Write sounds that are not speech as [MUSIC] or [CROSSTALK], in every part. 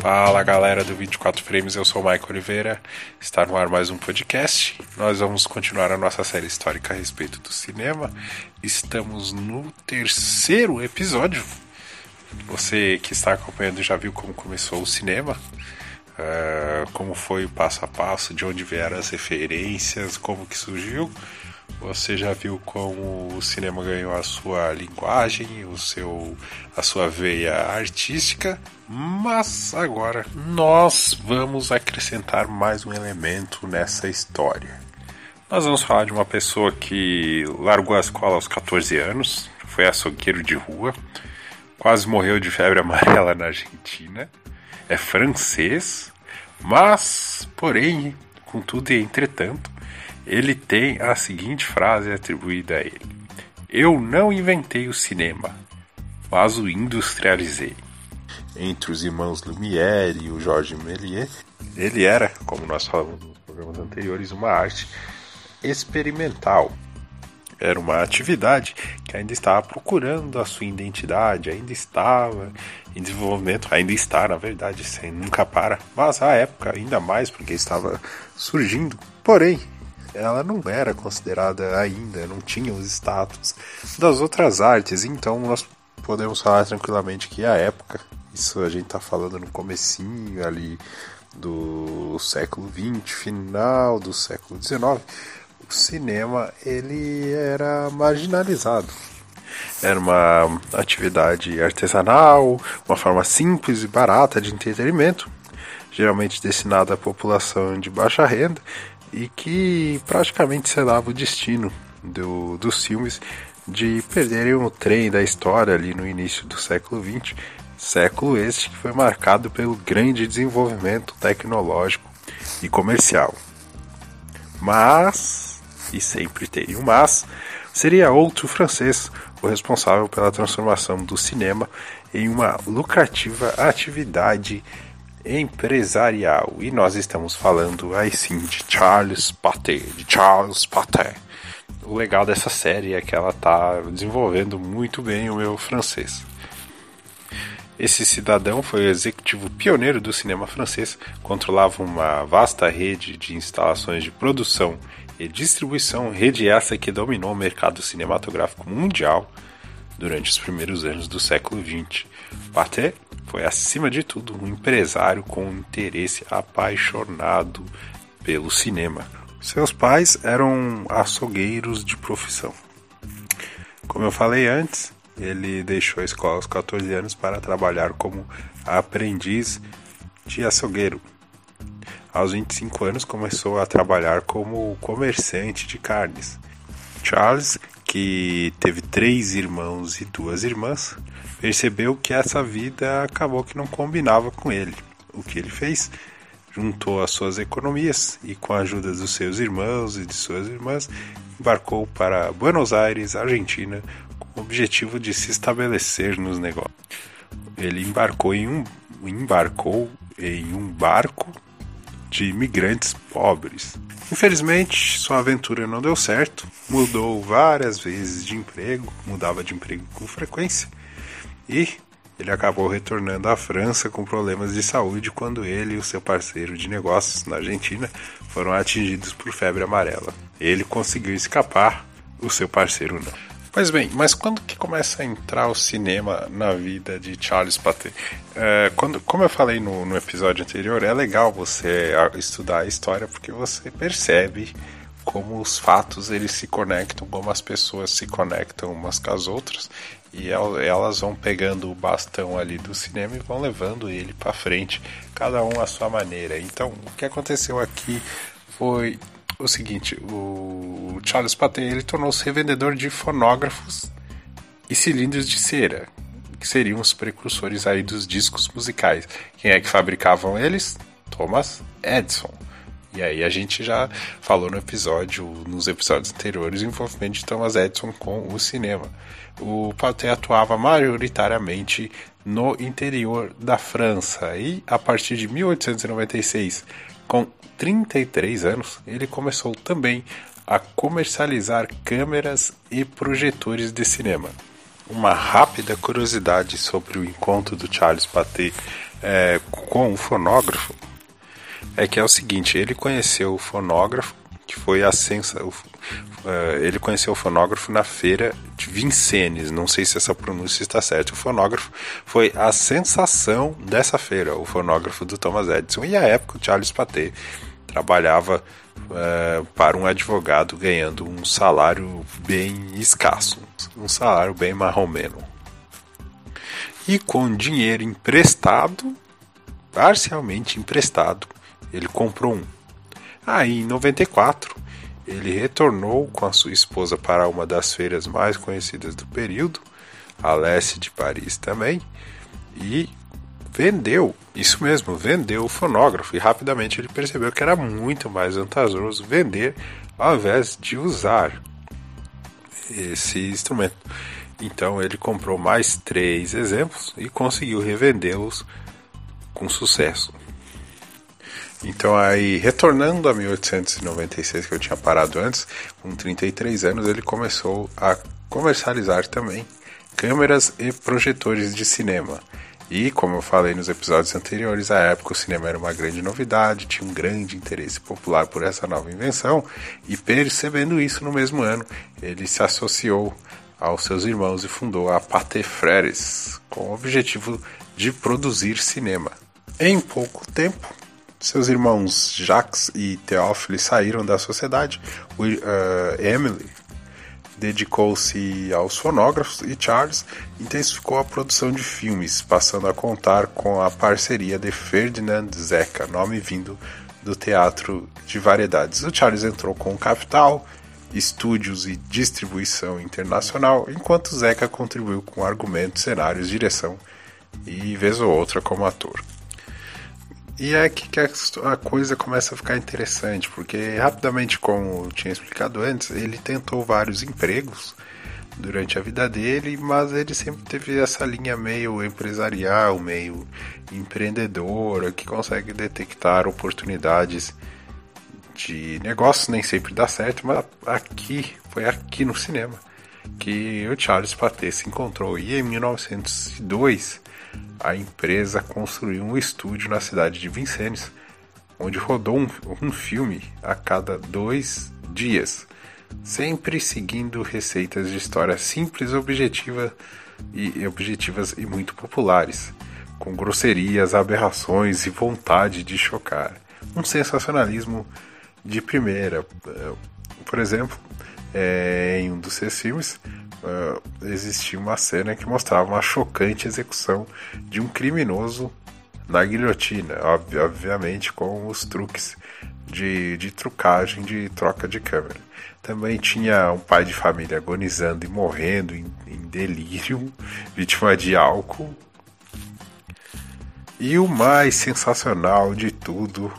Fala galera do 24 Frames, eu sou o Michael Oliveira. Está no ar mais um podcast. Nós vamos continuar a nossa série histórica a respeito do cinema. Estamos no terceiro episódio. Você que está acompanhando já viu como começou o cinema, uh, como foi o passo a passo, de onde vieram as referências, como que surgiu. Você já viu como o cinema ganhou a sua linguagem, o seu, a sua veia artística, mas agora nós vamos acrescentar mais um elemento nessa história. Nós vamos falar de uma pessoa que largou a escola aos 14 anos, foi açougueiro de rua, quase morreu de febre [LAUGHS] amarela na Argentina, é francês, mas, porém, contudo e entretanto, ele tem a seguinte frase atribuída a ele: Eu não inventei o cinema, mas o industrializei. Entre os irmãos Lumière e o Georges Méliès, ele era, como nós falamos nos programas anteriores, uma arte experimental. Era uma atividade que ainda estava procurando a sua identidade, ainda estava em desenvolvimento, ainda está, na verdade, sem nunca para, mas à época ainda mais porque estava surgindo. Porém, ela não era considerada ainda, não tinha os status das outras artes, então nós podemos falar tranquilamente que a época, isso a gente está falando no comecinho ali do século XX, final do século XIX, o cinema ele era marginalizado. Era uma atividade artesanal, uma forma simples e barata de entretenimento, geralmente destinada à população de baixa renda e que praticamente selava o destino do, dos filmes de perderem o trem da história ali no início do século XX, século este que foi marcado pelo grande desenvolvimento tecnológico e comercial. Mas, e sempre tem um mas, seria outro francês o responsável pela transformação do cinema em uma lucrativa atividade empresarial. E nós estamos falando aí sim de Charles Pater, de Charles Pater. O legal dessa série é que ela está desenvolvendo muito bem o meu francês. Esse cidadão foi o executivo pioneiro do cinema francês, controlava uma vasta rede de instalações de produção e distribuição, rede essa que dominou o mercado cinematográfico mundial durante os primeiros anos do século XX. Pater foi, acima de tudo, um empresário com interesse apaixonado pelo cinema. Seus pais eram açougueiros de profissão. Como eu falei antes, ele deixou a escola aos 14 anos para trabalhar como aprendiz de açougueiro. Aos 25 anos começou a trabalhar como comerciante de carnes. Charles, que teve três irmãos e duas irmãs, percebeu que essa vida acabou que não combinava com ele. O que ele fez? Juntou as suas economias e, com a ajuda dos seus irmãos e de suas irmãs, embarcou para Buenos Aires, Argentina, objetivo de se estabelecer nos negócios. Ele embarcou em um, embarcou em um barco de imigrantes pobres. Infelizmente, sua aventura não deu certo, mudou várias vezes de emprego, mudava de emprego com frequência e ele acabou retornando à França com problemas de saúde quando ele e o seu parceiro de negócios na Argentina foram atingidos por febre amarela. Ele conseguiu escapar, o seu parceiro não. Pois bem, mas quando que começa a entrar o cinema na vida de Charles Paté? É, quando, como eu falei no, no episódio anterior, é legal você estudar a história porque você percebe como os fatos eles se conectam, como as pessoas se conectam umas com as outras e elas vão pegando o bastão ali do cinema e vão levando ele para frente, cada um à sua maneira. Então, o que aconteceu aqui foi o seguinte: o Charles Patton ele tornou-se revendedor de fonógrafos e cilindros de cera, que seriam os precursores aí dos discos musicais. Quem é que fabricavam eles? Thomas Edison. E aí a gente já falou no episódio, nos episódios anteriores, o envolvimento de Thomas Edison com o cinema. O Pathé atuava majoritariamente no interior da França e a partir de 1896, com 33 anos, ele começou também a comercializar câmeras e projetores de cinema. uma rápida curiosidade sobre o encontro do Charles Paté é, com o fonógrafo é que é o seguinte, ele conheceu o fonógrafo, que foi a sensa, uh, ele conheceu o fonógrafo na feira de Vincennes, não sei se essa pronúncia está certa. O fonógrafo foi a sensação dessa feira, o fonógrafo do Thomas Edison. E à época o Charles Paté trabalhava uh, para um advogado ganhando um salário bem escasso, um salário bem marromeno. E com dinheiro emprestado, parcialmente emprestado, ele comprou um. Aí, em 94, ele retornou com a sua esposa para uma das feiras mais conhecidas do período, a leste de Paris também, e vendeu, isso mesmo, vendeu o fonógrafo. E rapidamente ele percebeu que era muito mais vantajoso vender ao invés de usar esse instrumento. Então ele comprou mais três exemplos e conseguiu revendê-los com sucesso. Então aí, retornando a 1896, que eu tinha parado antes, com 33 anos, ele começou a comercializar também câmeras e projetores de cinema. E, como eu falei nos episódios anteriores, à época o cinema era uma grande novidade, tinha um grande interesse popular por essa nova invenção, e percebendo isso no mesmo ano, ele se associou aos seus irmãos e fundou a Pathé Frères, com o objetivo de produzir cinema. Em pouco tempo, seus irmãos Jacques e Theophile saíram da sociedade. O, uh, Emily dedicou-se aos fonógrafos e Charles intensificou a produção de filmes, passando a contar com a parceria de Ferdinand Zeca, nome vindo do teatro de variedades. O Charles entrou com capital, estúdios e distribuição internacional, enquanto Zeca contribuiu com argumentos, cenários, direção e vez ou outra como ator. E é que a coisa começa a ficar interessante, porque rapidamente, como tinha explicado antes, ele tentou vários empregos durante a vida dele, mas ele sempre teve essa linha meio empresarial, meio empreendedora, que consegue detectar oportunidades de negócios, nem sempre dá certo, mas aqui, foi aqui no cinema que o Charles Paté se encontrou. E em 1902 a empresa construiu um estúdio na cidade de Vincennes, onde rodou um, um filme a cada dois dias, sempre seguindo receitas de história simples, objetiva e objetivas e muito populares, com grosserias, aberrações e vontade de chocar. Um sensacionalismo de primeira. Por exemplo, é, em um dos seus filmes, uh, existia uma cena que mostrava uma chocante execução de um criminoso na guilhotina, ob obviamente com os truques de, de trucagem de troca de câmera. Também tinha um pai de família agonizando e morrendo em, em delírio, [LAUGHS] vítima de álcool. E o mais sensacional de tudo,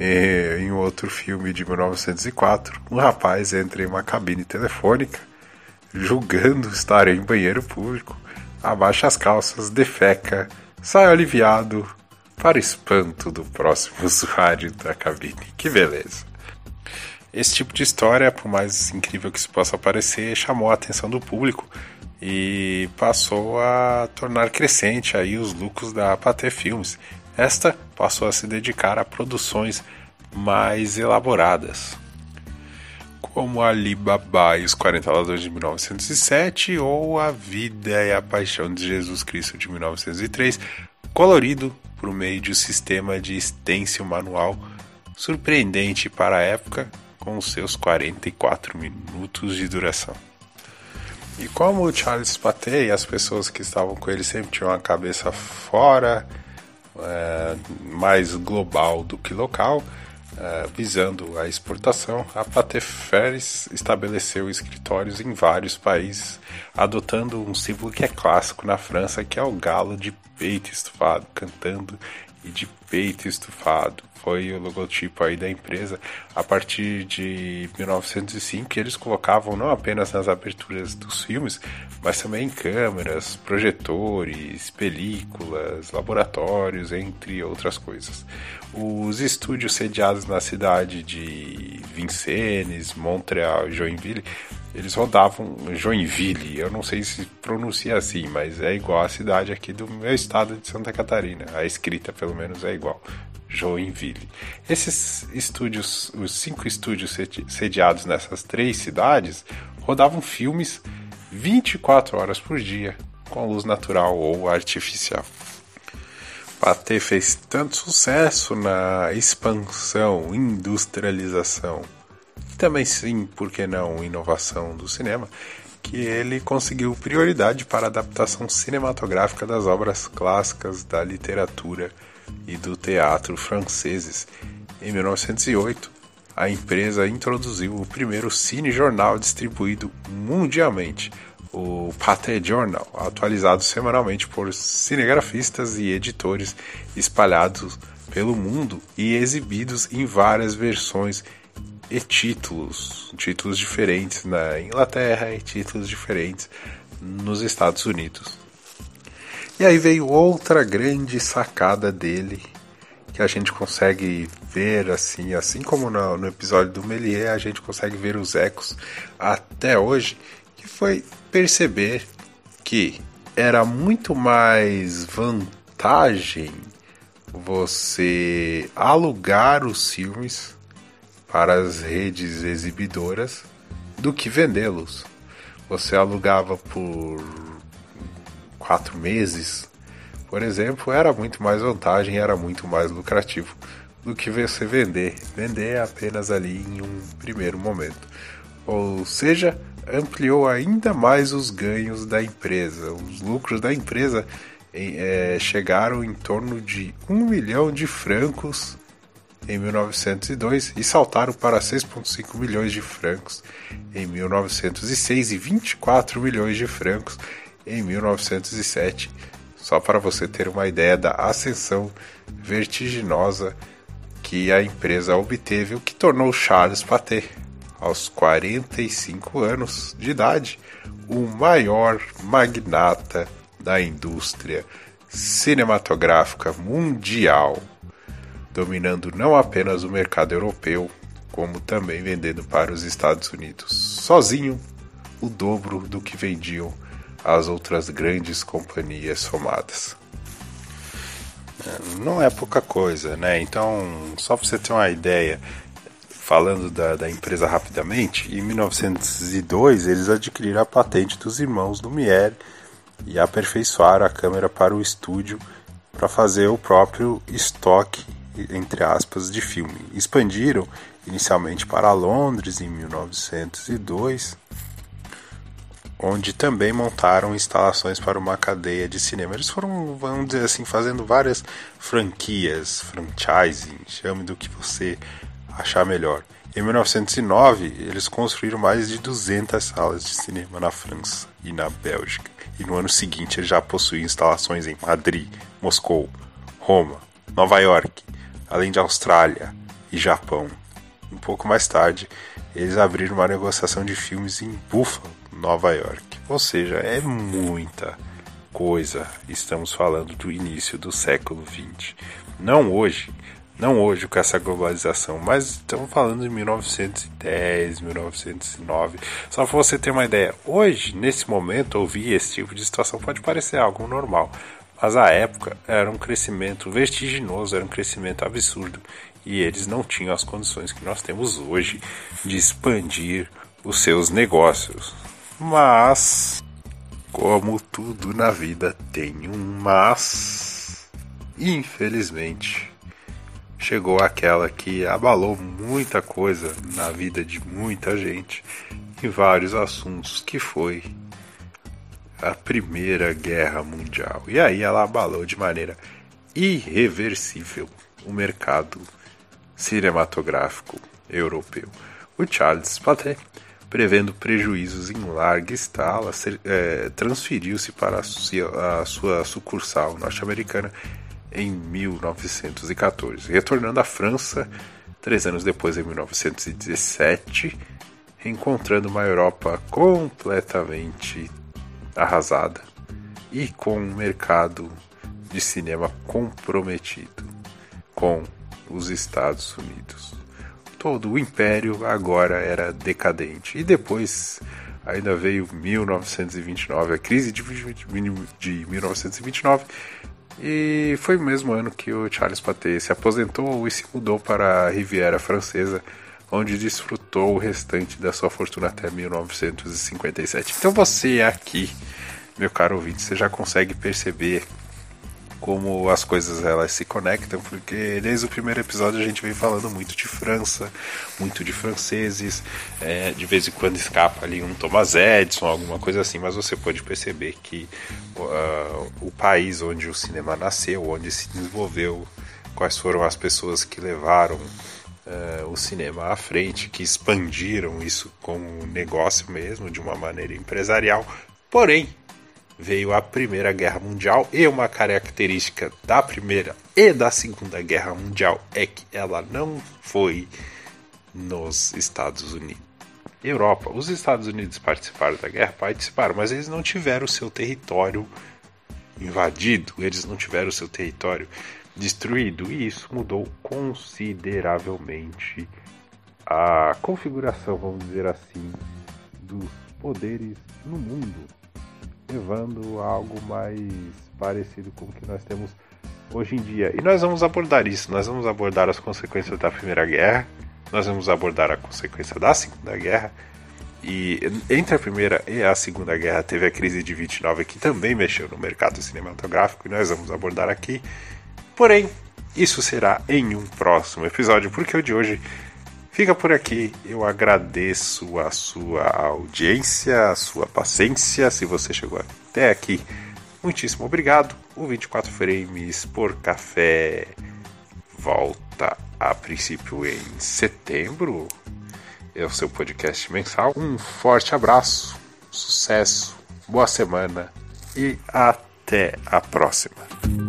eh, em outro filme de 1904, um rapaz entra em uma cabine telefônica julgando estar em banheiro público, abaixa as calças, defeca, sai aliviado, para espanto do próximo [LAUGHS] usuário da cabine. Que beleza! Esse tipo de história, por mais incrível que isso possa parecer, chamou a atenção do público e passou a tornar crescente aí os lucros da Pathé Filmes. Esta passou a se dedicar a produções mais elaboradas como Alibaba e os 40 Ladrões de 1907 ou A Vida e a Paixão de Jesus Cristo de 1903, colorido por meio de um sistema de stencil manual surpreendente para a época, com seus 44 minutos de duração. E como o Charles Paté e as pessoas que estavam com ele sempre tinham a cabeça fora, é, mais global do que local, Uh, visando a exportação, a Pateferes estabeleceu escritórios em vários países, adotando um símbolo que é clássico na França, que é o galo de peito estufado, cantando e de peito estufado. Foi o logotipo aí da empresa. A partir de 1905, eles colocavam não apenas nas aberturas dos filmes, mas também em câmeras, projetores, películas, laboratórios, entre outras coisas. Os estúdios sediados na cidade de Vincennes, Montreal e Joinville eles rodavam Joinville, eu não sei se pronuncia assim, mas é igual a cidade aqui do meu estado de Santa Catarina. A escrita, pelo menos, é igual. Joinville. Esses estúdios, os cinco estúdios sediados nessas três cidades, rodavam filmes 24 horas por dia, com luz natural ou artificial. Pathé fez tanto sucesso na expansão, industrialização também sim, por que não, inovação do cinema, que ele conseguiu prioridade para a adaptação cinematográfica das obras clássicas da literatura e do teatro franceses. Em 1908, a empresa introduziu o primeiro cine-jornal distribuído mundialmente, o Pathé Journal, atualizado semanalmente por cinegrafistas e editores espalhados pelo mundo e exibidos em várias versões e títulos, títulos diferentes na Inglaterra e títulos diferentes nos Estados Unidos. E aí veio outra grande sacada dele que a gente consegue ver assim, assim como no, no episódio do Melier, a gente consegue ver os ecos até hoje, que foi perceber que era muito mais vantagem você alugar os filmes para as redes exibidoras do que vendê-los. Você alugava por quatro meses, por exemplo, era muito mais vantagem, era muito mais lucrativo do que você vender. Vender apenas ali em um primeiro momento. Ou seja, ampliou ainda mais os ganhos da empresa. Os lucros da empresa é, chegaram em torno de um milhão de francos em 1902 e saltaram para 6,5 milhões de francos em 1906 e 24 milhões de francos em 1907. Só para você ter uma ideia da ascensão vertiginosa que a empresa obteve, o que tornou Charles Pathé, aos 45 anos de idade, o maior magnata da indústria cinematográfica mundial dominando não apenas o mercado europeu, como também vendendo para os Estados Unidos, sozinho, o dobro do que vendiam as outras grandes companhias somadas. É, não é pouca coisa, né? Então, só para você ter uma ideia, falando da, da, empresa rapidamente, em 1902 eles adquiriram a patente dos irmãos Lumière e aperfeiçoaram a câmera para o estúdio para fazer o próprio estoque entre aspas, de filme. Expandiram inicialmente para Londres em 1902, onde também montaram instalações para uma cadeia de cinema. Eles foram, vamos dizer assim, fazendo várias franquias, franchising, chame do que você achar melhor. Em 1909, eles construíram mais de 200 salas de cinema na França e na Bélgica. E no ano seguinte, eles já possuíam instalações em Madrid, Moscou, Roma, Nova York, além de Austrália e Japão. Um pouco mais tarde, eles abriram uma negociação de filmes em Buffalo, Nova York. Ou seja, é muita coisa. Estamos falando do início do século XX. Não hoje, não hoje com essa globalização, mas estamos falando de 1910, 1909. Só para você ter uma ideia, hoje, nesse momento, ouvir esse tipo de situação pode parecer algo normal, mas à época era um crescimento vertiginoso, era um crescimento absurdo e eles não tinham as condições que nós temos hoje de expandir os seus negócios. Mas, como tudo na vida tem um mas, infelizmente, chegou aquela que abalou muita coisa na vida de muita gente em vários assuntos, que foi a Primeira Guerra Mundial. E aí ela abalou de maneira irreversível o mercado cinematográfico europeu. O Charles Paté, prevendo prejuízos em larga escala, é, transferiu-se para a sua sucursal norte-americana em 1914, retornando à França três anos depois, em 1917, encontrando uma Europa completamente arrasada e com um mercado de cinema comprometido com os Estados Unidos. Todo o império agora era decadente e depois ainda veio 1929, a crise de, de 1929, e foi o mesmo ano que o Charles Paté se aposentou e se mudou para a Riviera Francesa, onde desfrutou o restante da sua fortuna até 1957. Então você aqui, meu caro ouvinte, você já consegue perceber como as coisas elas se conectam, porque desde o primeiro episódio a gente vem falando muito de França, muito de franceses, é, de vez em quando escapa ali um Thomas Edison, alguma coisa assim, mas você pode perceber que uh, o país onde o cinema nasceu, onde se desenvolveu, quais foram as pessoas que levaram uh, o cinema à frente, que expandiram isso como negócio mesmo, de uma maneira empresarial. Porém, veio a Primeira Guerra Mundial e uma característica da Primeira e da Segunda Guerra Mundial é que ela não foi nos Estados Unidos. Europa, os Estados Unidos participaram da guerra, participaram, mas eles não tiveram o seu território invadido, eles não tiveram o seu território destruído, e isso mudou consideravelmente a configuração, vamos dizer assim, dos poderes no mundo levando a algo mais parecido com o que nós temos hoje em dia. E nós vamos abordar isso, nós vamos abordar as consequências da Primeira Guerra, nós vamos abordar a consequência da Segunda Guerra. E entre a Primeira e a Segunda Guerra teve a crise de 29 que também mexeu no mercado cinematográfico e nós vamos abordar aqui. Porém, isso será em um próximo episódio, porque o de hoje fica por aqui. Eu agradeço a sua audiência, a sua paciência, se você chegou até aqui. Muitíssimo obrigado. O 24 Frames por Café volta a princípio em setembro. É o seu podcast mensal. Um forte abraço, sucesso, boa semana e até a próxima.